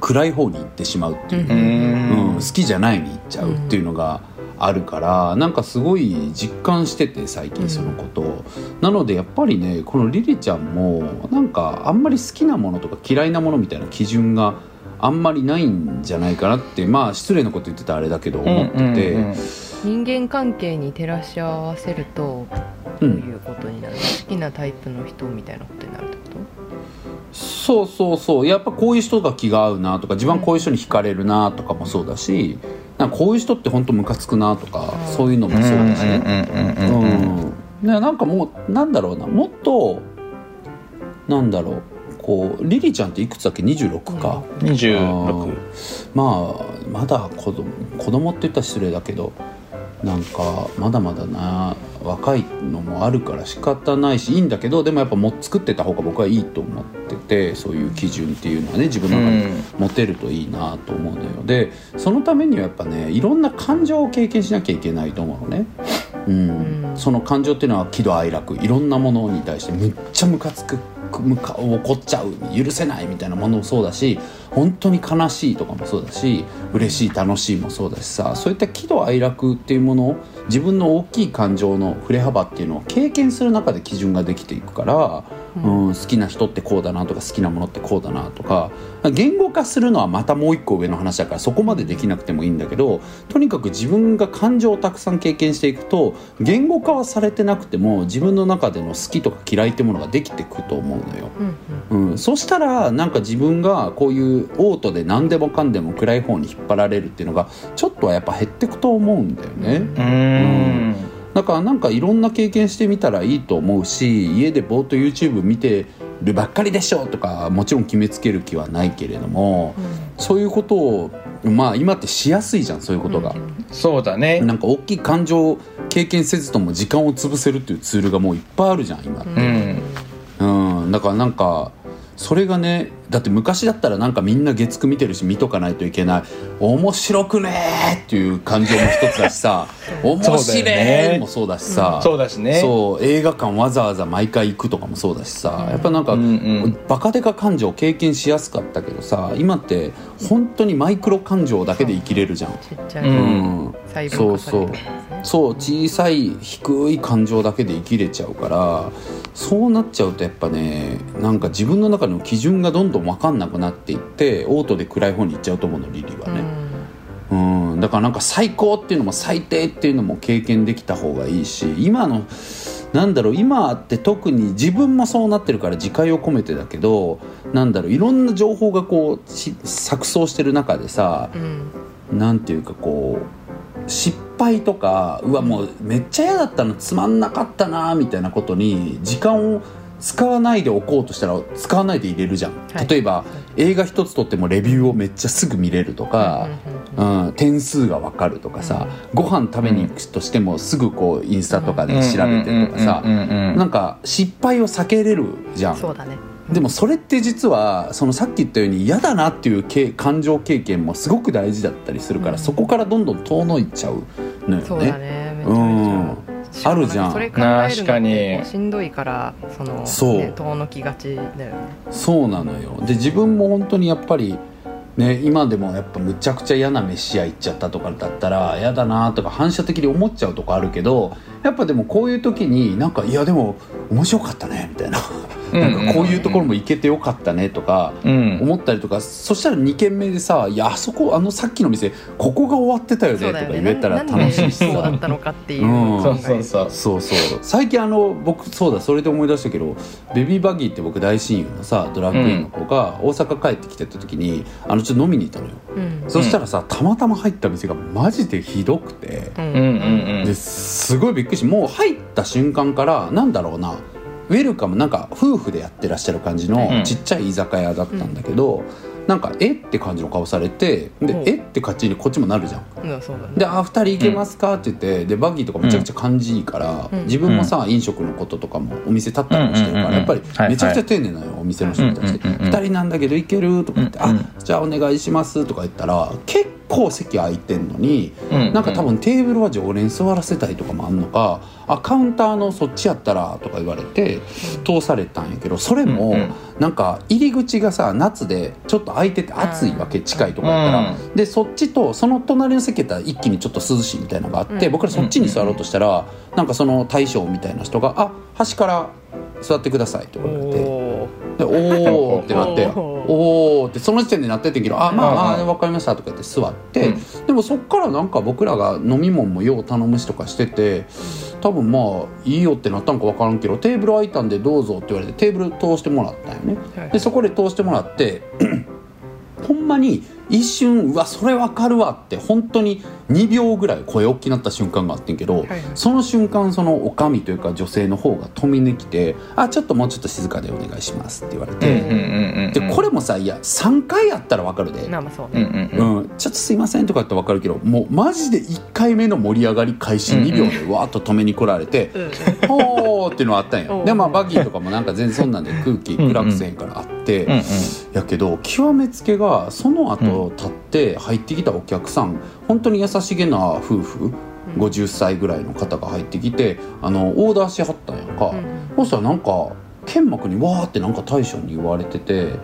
暗い方に行ってしまうっていう。ううんん、好きじゃないに行っちゃうっていうのがあるから、なんかすごい実感してて最近そのことを、なのでやっぱりねこのリリちゃんもなんかあんまり好きなものとか嫌いなものみたいな基準があんまりないんじゃないかなってまあ失礼なこと言ってたらあれだけど思ってて、うんうん。人間関係に照らし合わせるとどういうことになるの、好きなタイプの人みたいなこと？になるってこそうそうそう。やっぱこういう人が気が合うなとか自分はこういう人に惹かれるなとかもそうだしなんかこういう人って本当ムカつくなとか、うんそういうのもそうだし。ね。なんかもうなんだろうな。もっとなんだろう。こうリリちゃんっていくつだっけ？26か、26まあまだ子供子供って言ったら失礼だけどなんかまだまだな若いのもあるから仕方ないしいいんだけどでもやっぱも作ってた方が僕はいいと思っててそういう基準っていうのはね自分の中に持てるといいなと思うのよ。でそのためにはやっぱねいろんな感情を経験しなきゃいけないと思うのね。うん。うん。その感情っていうのは喜怒哀楽いろんなものに対してむっちゃムカつくむか怒っちゃう許せないみたいなものもそうだし本当に悲しいとかもそうだし嬉しい楽しいもそうだしさそういった喜怒哀楽っていうものを自分の大きい感情の振れ幅っていうのを経験する中で基準ができていくからうん好きな人ってこうだなとか好きなものってこうだなとか言語化するのはまたもう一個上の話だからそこまでできなくてもいいんだけどとにかく自分が感情をたくさん経験していくと言語化はされてなくても自分の中での好きとか嫌いってものができてくと思うのよ。うんうんうん、そしたらなんか自分がこういうオートで何でもかんでも暗い方に引っ張られるっていうのがちょっとはやっぱ減ってくと思うんだよね。うーんだからなんかいろんな経験してみたらいいと思うし家でぼーっと YouTube 見てるばっかりでしょとかもちろん決めつける気はないけれどもそういうことをまあ今ってしやすいじゃんそういうことが。そうだねなんか大きい感情を経験せずとも時間を潰せるっていうツールがもういっぱいあるじゃん今って。うんうん、だからなんかそれがねだって昔だったらなんかみんな月9見てるし見とかないといけない。面白くねーっていう感情も一つだしさ。*laughs* 面白ねいもそうだしさ、そうだしね。そう映画館わざわざ毎回行くとかもそうだしさ、やっぱなんか、うんうんバカデカ感情を経験しやすかったけどさ今って本当にマイクロ感情だけで生きれるじゃん。ちっちゃい、うん。うん細分化されてるんですね。そう小さい低い感情だけで生きれちゃうからそうなっちゃうとやっぱねなんか自分の中の基準がどんどん分かんなくなっていってオートで暗い方に行っちゃうと思うのリリーはね、うん、だからなんか最高っていうのも最低っていうのも経験できた方がいいし今のなんだろう今って特に自分もそうなってるから自戒を込めてだけどなんだろういろんな情報がこうし錯綜してる中でさうん。うんなんていうかこう失敗とかうわもうめっちゃ嫌だったのつまんなかったなみたいなことに時間を使わないでおこうとしたら使わないで入れるじゃん、はい。例えば映画一つ撮ってもレビューをめっちゃすぐ見れるとか、うん点数が分かるとかさ、ご飯食べに行くとしてもすぐこうインスタとかで調べてとかさうんうんうんうんなんか失敗を避けれるじゃん。そうだね。でもそれって実はそのさっき言ったように嫌だなっていうけ感情経験もすごく大事だったりするから、うん。そこからどんどん遠のいちゃうのよね。そうだね。めちゃうんめちゃあるじゃん。それ考えるしんどいからそのね遠のきがちだよね。そうなのよ。で自分も本当にやっぱりね今でもやっぱむちゃくちゃ嫌な飯屋行っちゃったとかだったら嫌だなとか反射的に思っちゃうとこあるけどやっぱでもこういう時になんかいやでも面白かったねみたいな。なんかこういうところも行けてよかったねとかうん。思ったりとかそしたら2軒目でさ「いやあそこあのさっきの店ここが終わってたよね」とか言えたら楽しいしなんでそうださったのかっていう。そうそうそう。そうそう最近あの僕そうだそれで思い出したけどベビーバギーって僕大親友のさドラッグインの子が大阪帰ってきてた時にあのちょっと飲みに行ったのよ、うん。そしたらさたまたま入った店がマジでひどくて、うん。うんうんうん。ですごいびっくりしてもう入った瞬間からなんだろうな。ウェルカムなんか夫婦でやってらっしゃる感じのうん。ちっちゃい居酒屋だったんだけど、なんかえって感じの顔されてで、うん。えって感じにこっちもなるじゃん。ね。で「あ二人行けますか?」って言ってでバギーとかめちゃくちゃ感じいいから、うん。自分もさ飲食のこととかもお店立ったりもしてるから、うんうんうんやっぱりはいめちゃくちゃ丁寧なのよ、お店の人たちで「うんうんうんうん二人なんだけど行ける?」とか言って「うんうん。あじゃあお願いします」とか言ったら結構席空いてんのに、うんなんか多分テーブルは常連座らせたいとかもあんのか「あカウンターのそっちやったら」とか言われて通されたんやけどそれも、うんうん。なんか入り口がさ夏でちょっと開いてて暑いわけ近いとこやったら、でそっちとその隣の席やったら一気にちょっと涼しいみたいなのがあって、うん。僕らそっちに座ろうとしたら、なんかその大将みたいな人が「あ端から座ってください」って言われて。おでおーってなっておー。おーってその時点でなっててんけど「あまあ、うんあ分かりました」とか言って座って、うん。でもそっからなんか僕らが飲み物もよう頼むしとかしてて多分まあいいよってなったんか分からんけどテーブル空いたんでどうぞって言われてテーブル通してもらったんよね。はい。でそこで通してもらって *clears throat* ほんまに一瞬うわそれ分かるわって本当に2秒ぐらい声大きくなった瞬間があってんけど、はいはい。その瞬間そのおかみというか女性の方が止めに来て「あちょっともうちょっと静かでお願いします」って言われて、うんうんうんうんでこれもさいや3回やったら分かるで。まあまあそううんね。うん。うんうん、ちょっとすいませんとかって分かるけどもうマジで1回目の盛り上がり開始2秒でわーっと止めに来られてうん「ほー」っていうのはあったんおうよでまあバギーとかもなんか全然そんなんで空気暗くせんからあって、うんうん。やけど極めつけがその後立って入ってきたお客さん本当に優しげな夫婦50歳ぐらいの方が入ってきてあのオーダーしはったんやんか、うん。そしたらなんか剣幕にわーってなんか大将に言われててうん。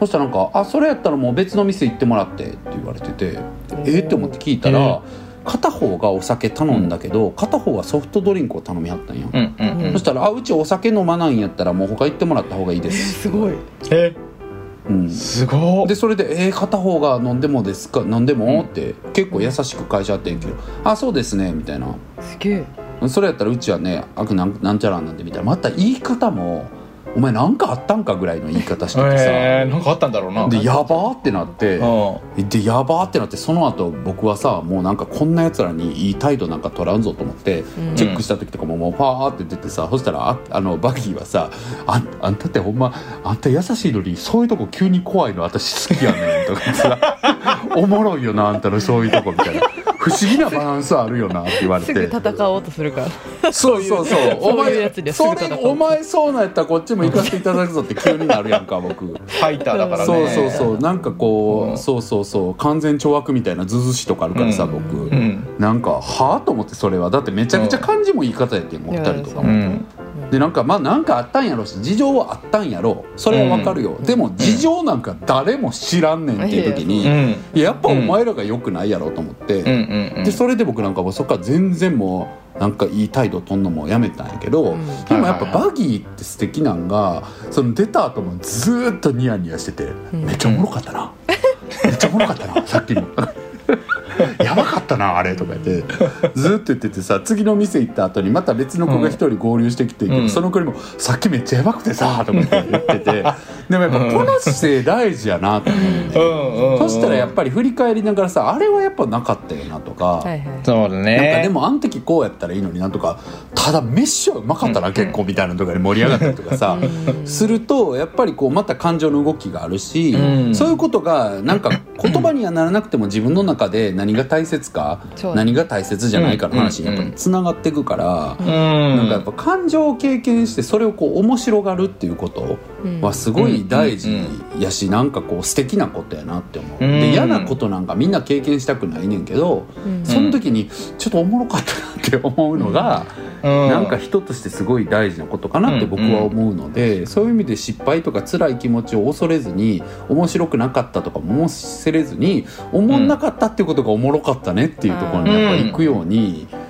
そしたらなんか「あそれやったらもう別の店行ってもらって」って言われててえーって思って聞いたら片方がお酒頼んだけど、片方はソフトドリンクを頼みはったんよ、うんうんうん。そしたら「あうちお酒飲まないんやったらもう他行ってもらった方がいいです」*laughs* すごい。え？うん、すごっ。でそれで「えー、片方が飲んでもですか？飲んでも?」って結構優しく会社あってんけど「あそうですね」みたいな。すげえ。それやったらうちはね「あくなんなんちゃらなんで」みたいな。また言い方も「お前なんかあったんか」ぐらいの言い方しててさ、えー、なんかあったんだろうな。でやばーってなってうん。でやばーってなってその後僕はさもうなんかこんなやつらにいい態度なんか取らんぞと思って、うん。チェックした時とかももうパーって出てさそしたらああのバギーはさあん「あんたってほんまあんた優しいのにそういうとこ急に怖いの私好きやねん」とかさ「*laughs* おもろいよなあんたのそういうとこ」みたいな「不思議なバランスあるよな」って言われすぐて。戦おうとするから。そうそうそう。おそういう前それお前そうなんやったらこっちも行かせていただくぞって急になるやんか僕。ファイターだからね。そうそうそう。なんかこう、うんそうそうそう。完全懲悪みたいなずずしとかあるからさ、うん。僕、うんなんかはあと思ってそれは。だってめちゃくちゃ漢字も言い方やってんもんうん二人とかも、うんでなんかまあなんかあったんやろし事情はあったんやろそれはわかるよ、でも事情なんか誰も知らんねんっていう時に、うん。いややっぱお前らが良くないやろと思って、うん。うん。うん。でそれで僕なんかもうそっから全然もうなんかいい態度取んのもやめたんやけど、ん。でもやっぱバギーって素敵なんがその出た後もずーっとニヤニヤしてて、ん。めっちゃおもろかったな、*laughs* めっちゃおもろかったなさっきの *laughs* やばかったなあれとか言ってずーっと言っててさ次の店行った後にまた別の子が一人合流してきて、うん。その子にも「さっきめっちゃやばくてさ」とかって言ってて *laughs* でもやっぱこの姿勢大事やなと思って。そしたらやっぱり振り返りながらさあれはやっぱなかったよなとか、はいはい。そうだなんねかでもあの時こうやったらいいのになとかただ飯はうまかったな、結構みたいなのとかで盛り上がったりとかさ、するとやっぱりこうまた感情の動きがあるし、うん。そういうことがなんか言葉にはならなくても自分の中で何が大切か、何が大切じゃないかの話にやっぱりつながっていくから。うん。なんかやっぱ感情を経験してそれをこう面白がるっていうことはすごい大事やしなんかこう素敵なことやなって思う。うん。で嫌なことなんかみんな経験したくないねんけどうん。その時にちょっとおもろかったなって思うのがうんなんか人としてすごい大事なことかなって僕は思うのでそういう意味で失敗とか辛い気持ちを恐れずに面白くなかったとかも思れずに思んなかったっていうことがおもろかったねっていうところにやっぱ行くようになん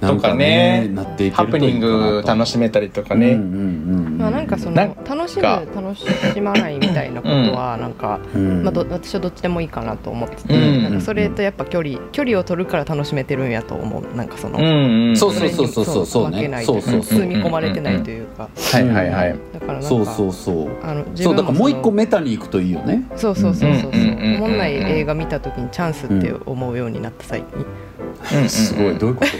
かねなっていけハプるといいニング楽しめたりとかね、なんかその楽しむか楽しまないみたいなことはなんか、うん。まあ、ど私はどっちでもいいかなと思ってて、うん。なんかそれとやっぱ距離距離を取るから楽しめてるんやと思う。なんかその、うんうんそうそうそうそうそうそう分けね。そうそうそう包み込まれてないというか、はいはいはい、だからなんかそうそうそう。あの自そう分だからもう一個メタに行くといいよね。そうそうそうそうそう。おもんない映画見た時にチャンスって思うようになった最近、うんうんすごい。どういうこと？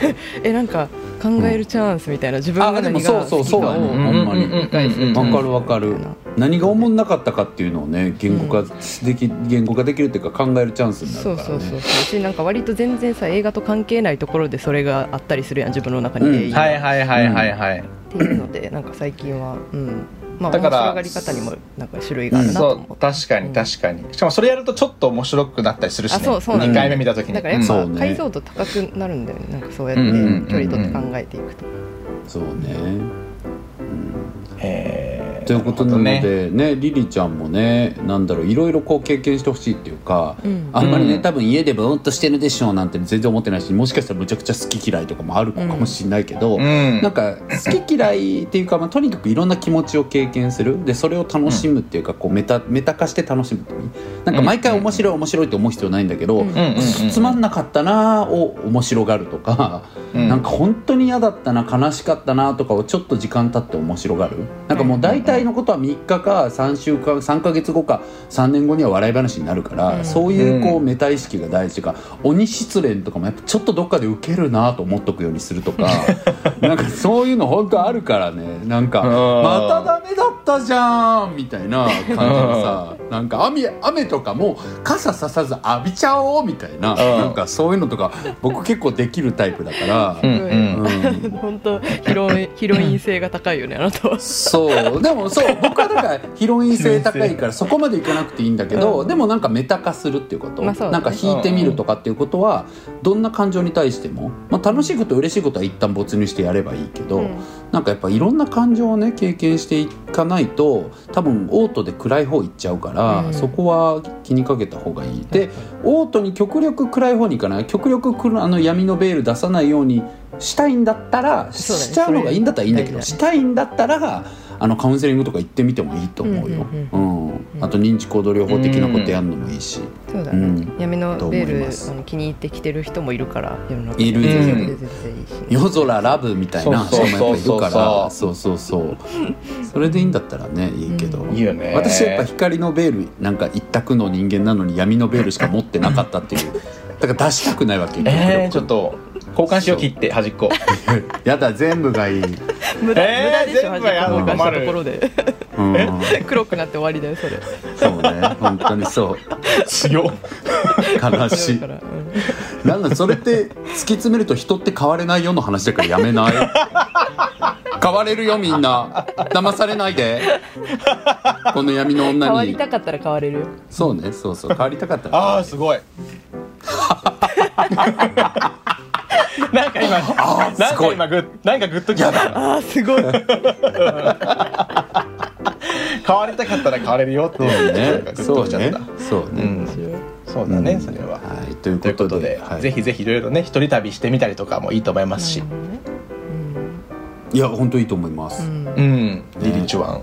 *laughs* えなんか考えるチャンスみたいな自分があでも何がそうそう好きか。をほんまに理わかるわかる。何が思んなかったかっていうのをね言語化でき言語化できるっていうか考えるチャンスになそうるからね。そうそうそうしなんか割と全然さ映画と関係ないところでそれがあったりするやん自分の中にうん。はいはいはいはいはい、っていうのでなんか最近はうんまあだから面白がり方にもなんか種類があるなとそ思って、う確かに確かに。しかもそれやるとちょっと面白くなったりするし、ね、あそうそうなん2だ回目見た時に。だからやっぱ解像度高くなるんだよね。なんかそうやってうんうんうん。うん距離取って考えていくと、そうね。えーということなのでね。リリちゃんもねなんだろういろいろこう経験してほしいっていうか、うん。あんまりねうん。多分家でブーンとしてるでしょうなんて全然思ってないしもしかしたらむちゃくちゃ好き嫌いとかもあるかもしれないけど、うん。なんか好き嫌いっていうか、まあ、とにかくいろんな気持ちを経験する。でそれを楽しむっていうか、こうメタメタ化して楽しむなんか毎回面白い面白いって思う必要ないんだけど、つまんなかったなーを面白がるとか、うん。なんか本当に嫌だったな悲しかったなとかをちょっと時間経って面白がる。なんかもう大体のことは3日か3週間3か月後か3年後には笑い話になるから、うん。そういうこううん。メタ意識が大事というか。鬼失恋とかもやっぱちょっとどっかでウケるなと思っとくようにするとか *laughs* なんかそういうの本当あるからね。なんかうん。またダメだったじゃんみたいな感じのさなんか雨雨とかも傘ささず浴びちゃおうみたいななんかそういうのとか僕結構できるタイプだから。うんうん。うん。*laughs* 本当ヒロインヒロイン性が高いよねあなたは。そう。でもそう僕はだからヒロイン性高いからそこまでいかなくていいんだけど、うん。でもなんかメタ化するっていうこと、まあね。なんか引いてみるとかっていうことはどんな感情に対しても、まあ、楽しいこと嬉しいことは一旦没入してやればいいけど、うん。なんかやっぱいろんな感情をね経験していかないと多分オートで暗い方行っちゃうから、うん。そこは気にかけた方がいい。でオートに極力暗い方に行かない。極力あの闇のベール出さないようにしたいんだったら、そうだね。しちゃうのがいいんだったらいいんだけどそれしたいんだったらあのカウンセリングとか行ってみてもいいと思うよ、ううんあと認知行動療法的なことやるのもいいし、そうだね、うん。闇のベル気に入ってきてる人もいるからいる夜空ラブみたいな人そうもいるから。そそうそうそう。それでいいんだったらねいいけど、うん。いいよね。私やっぱ光のベールなんか一択の人間なのに闇のベールしか持ってなかったっていうだから出したくないわけえー、ちょっと交換しよう切って端っこ。*laughs* やだ全部がいい、*laughs* 無駄,、えー無駄でしょ端っこ。動かしたところで。うん、*laughs* 黒くなって終わりだよそれ。そうね本当にそう。強っ。悲しい。だから、うん。なんだそれって突き詰めると人って変われないよの話だからやめない？変われるよみんな。騙されないで。この闇の女変わりにたかったら変われるよ。そうねそうそう変わりたかったらああすごいなんか今あーなんすごい。か今グッなんかグッときたあーすごい。*laughs* 変わりたかったら変われるよっていう。ね。なんかグッそうねそうね、うん。そうだね、それは。はいということでぜひぜひいろいろね一人旅してみたりとかもいいと思いますし、いや本当いいと思います、うん。うん、リリチュワン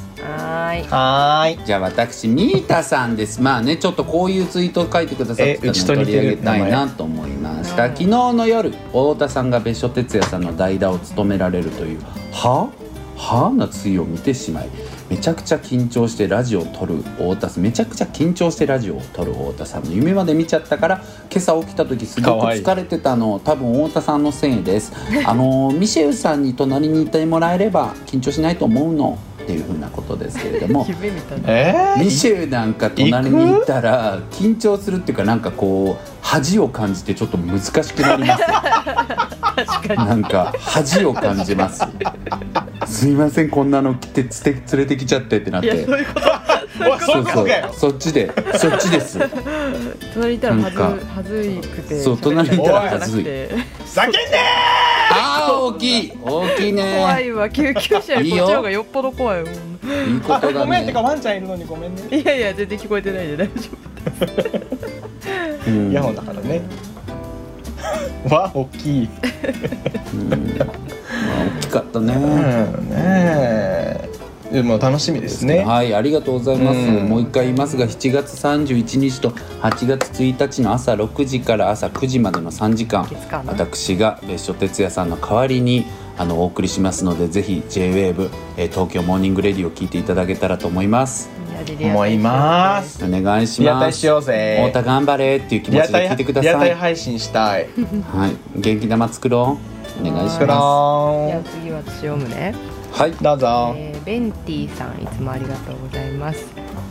はーい。はーい。じゃあ私ミータさんです。まあねちょっとこういうツイートを書いてくださってたの取り上げたいなと思いました昨日の夜太田さんが別所哲也さんの代打を務められるという。は？は？なツイを見てしまいめちゃくちゃ緊張してラジオを撮る太田さん。めちゃくちゃ緊張してラジオを撮る太田さんの夢まで見ちゃったから今朝起きた時すごく疲れてたの。多分太田さんのせいです。あのミシェルさんに隣にいてもらえれば緊張しないと思うのっていうふうなことですけれども *laughs* 夢みたいな。えー？ミシェルなんか隣にいたら緊張するっていうかなんかこう恥を感じてちょっと難しくなります。確かに。なんか恥を感じます。すいませんこんなの来てつて連れてきちゃってってなっいやてそういうこと。おいそう。そっちでそっちです。隣にいたらはずなんかはずいくてそう隣にいたらはずい。喋れなくて。ふざけんね大きい。大きいね。怖いわ。救急車よりこっちの方がよっぽど怖いもん。いいことだーごめんてかねワンちゃんいるのにごめんね。いやいや全然聞こえてないで大丈うん。イヤホンだからね。*laughs* わ大きい。うん。まあ大きかったね、うん。ねえでも楽しみですねはい、ありがとうございます。うんもう一回言いますが、7月31日と8月1日の朝6時から朝9時までの3時間私が別所哲也さんの代わりにあのお送りしますので、ぜひ J-WAVE、えー東京モーニングレディを聞いていただけたたらと思います。夫思いますお願いします。リアタイしようぜ太田頑張れっていう気持ちで聞いてください。配信したいはい、元気玉作ろう。お願いしまじゃあ次私読むねす。はい。どうぞえーベンティさんいつもありがとうございます。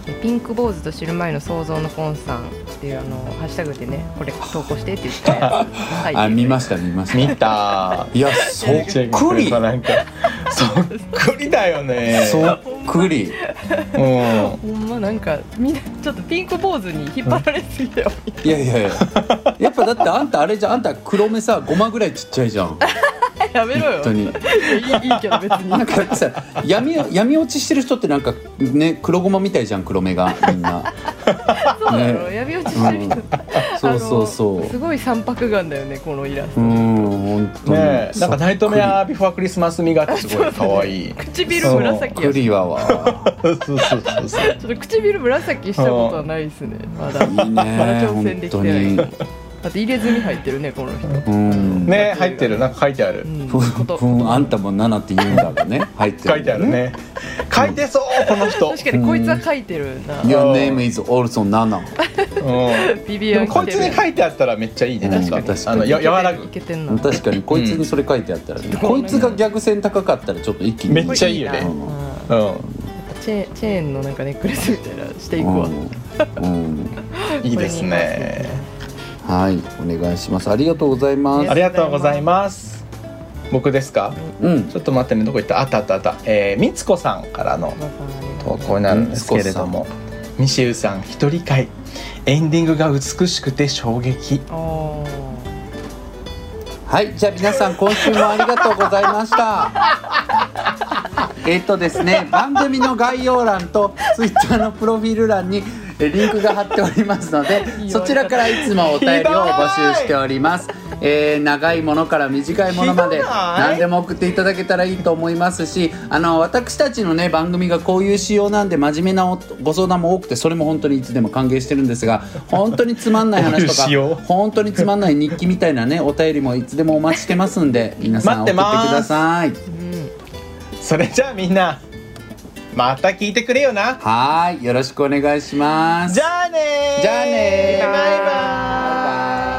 えピンク坊主と知る前の想像のポンさんっていうあのハッシュタグでねこれ投稿してって言って。*laughs* あ、見ました見ました。見た。いや、そっくり。なんか *laughs* そっくりだよね。そっくり。うん。ほんまなんかみんなちょっとピンク坊主に引っ張られすぎだよ、い。やいやいや。やっぱだってあんたあれじゃん。あんた黒目さ5万ぐらいちっちゃいじゃん *laughs* やめろよ。本当に。いやいいいいけど別に。なんかさ闇闇落ちしてる人ってなんかね黒ごまみたいじゃん黒目がみんな。そうなの、ね。闇落ちしてる人、そうそうそう。あのすごい三白眼だよねこのイラスト、うん本当に。ねえなんかナイトメアビフォークリスマス味がすごい可愛い。唇紫やし。クリは。わそうそうそうそう。ちょっと唇紫したことはないですね。まだ。いいねまだ挑戦できてない。本だって入れ墨入ってるねこの人。うん。ね入ってるなんか書いてある。うん。ふん。あんたも7って言うんだろうね。*laughs* 入ってる書いてあるね。書いてそうこの人。確かにこいつは書いてるな。Your name is also 7うん。ビビアこいつに書いてあったらめっちゃいいねうん。確かに。あのや和らいぐけてんな。確かにこいつにそれ書いてあったらね。こいつが逆線高かったらちょっと一気にめっちゃいいよね。うん。うん。チェチェーンのなんかネックレスみたいなしていくわ、うん。うん。いいですねはいお願いします。ありがとうございます。ありがとうございます。僕ですか？うん。ちょっと待ってねどこ行った？あったあったあった。えーみつこさんからの投稿になるんですけれどもミシェウさん一人会。エンディングが美しくて衝撃。はい、じゃあ皆さん今週もありがとうございました。*laughs* えっとですね、番組の概要欄とツイッターのプロフィール欄にえリンクが貼っておりますので、*laughs* そちらからいつもお便りを募集しております。えー長いものから短いものまで何でも送っていただけたらいいと思いますしあの私たちのね番組がこういう仕様なんで真面目なおご相談も多くてそれも本当にいつでも歓迎してるんですが本当につまんない話とか *laughs* 本当につまんない日記みたいなねお便りもいつでもお待ちしてますんで皆さん送ってください。うん。それじゃあみんなまた聞いてくれよな。はいよろしくお願いします。じゃあねじゃあねバイバイ。